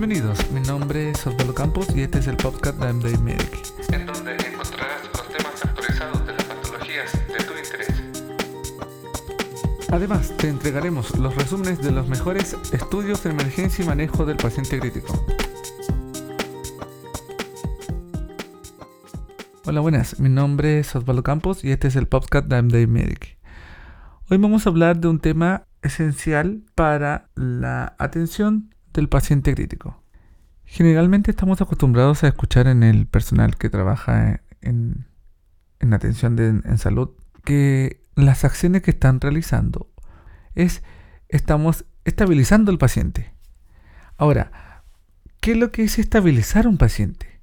Bienvenidos, mi nombre es Osvaldo Campos y este es el podcast de MD Medic. en donde encontrarás los temas actualizados de las patologías de tu interés. Además, te entregaremos los resúmenes de los mejores estudios de emergencia y manejo del paciente crítico. Hola, buenas. Mi nombre es Osvaldo Campos y este es el podcast de MD Medic. Hoy vamos a hablar de un tema esencial para la atención del paciente crítico. Generalmente estamos acostumbrados a escuchar en el personal que trabaja en, en atención de- en salud que las acciones que están realizando es estamos estabilizando al paciente. Ahora, ¿qué es lo que es estabilizar un paciente?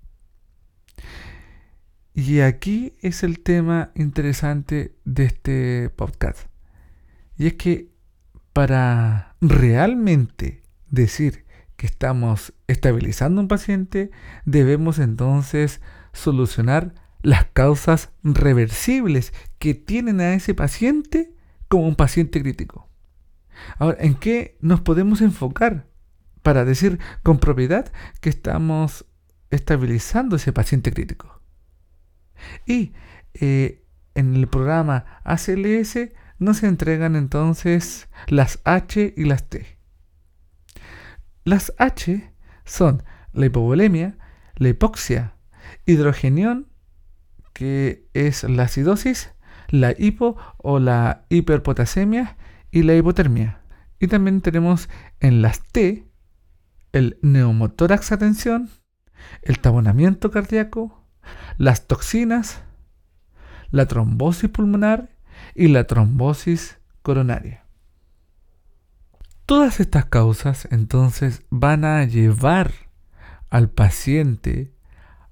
Y aquí es el tema interesante de este podcast. Y es que para realmente decir que estamos estabilizando un paciente, debemos entonces solucionar las causas reversibles que tienen a ese paciente como un paciente crítico. Ahora, ¿en qué nos podemos enfocar para decir con propiedad que estamos estabilizando ese paciente crítico? Y eh, en el programa ACLS nos entregan entonces las H y las T. Las H son la hipovolemia, la hipoxia, hidrogenión, que es la acidosis, la hipo o la hiperpotasemia y la hipotermia. Y también tenemos en las T el neumotórax atención, el tabonamiento cardíaco, las toxinas, la trombosis pulmonar y la trombosis coronaria. Todas estas causas entonces van a llevar al paciente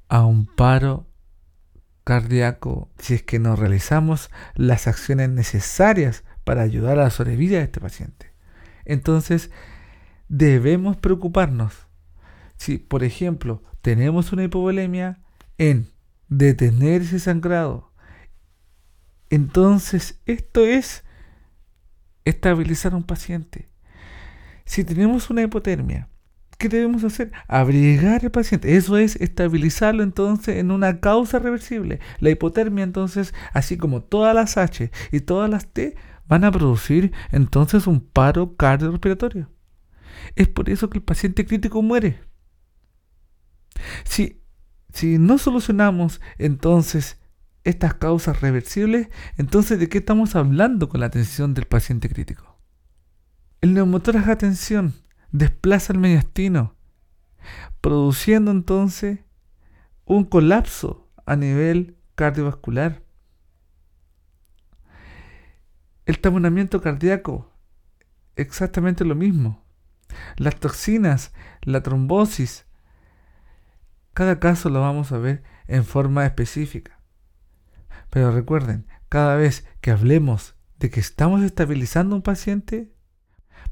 a un paro cardíaco si es que no realizamos las acciones necesarias para ayudar a la sobrevida de este paciente. Entonces, debemos preocuparnos si, por ejemplo, tenemos una hipovolemia en detener ese sangrado. Entonces, esto es estabilizar a un paciente. Si tenemos una hipotermia, ¿qué debemos hacer? Abrigar al paciente. Eso es estabilizarlo entonces en una causa reversible. La hipotermia entonces, así como todas las H y todas las T, van a producir entonces un paro cardiorrespiratorio. Es por eso que el paciente crítico muere. Si, si no solucionamos entonces estas causas reversibles, entonces ¿de qué estamos hablando con la atención del paciente crítico? El neumotórax de atención desplaza el mediastino, produciendo entonces un colapso a nivel cardiovascular. El taponamiento cardíaco, exactamente lo mismo. Las toxinas, la trombosis, cada caso lo vamos a ver en forma específica. Pero recuerden, cada vez que hablemos de que estamos estabilizando un paciente,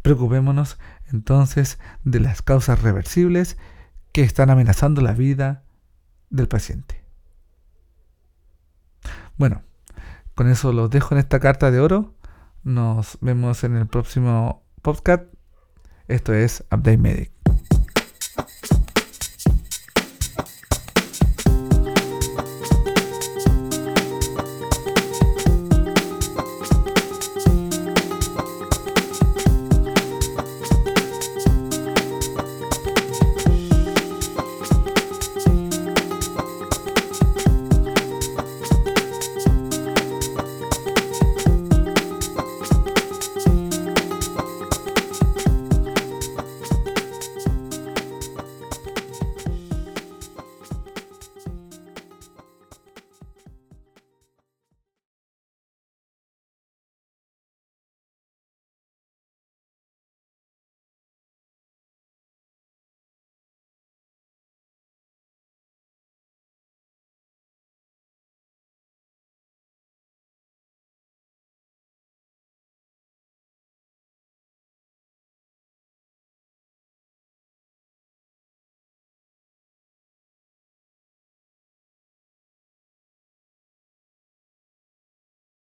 preocupémonos entonces de las causas reversibles que están amenazando la vida del paciente. Bueno, con eso los dejo en esta carta de oro. Nos vemos en el próximo podcast. Esto es Update Medic.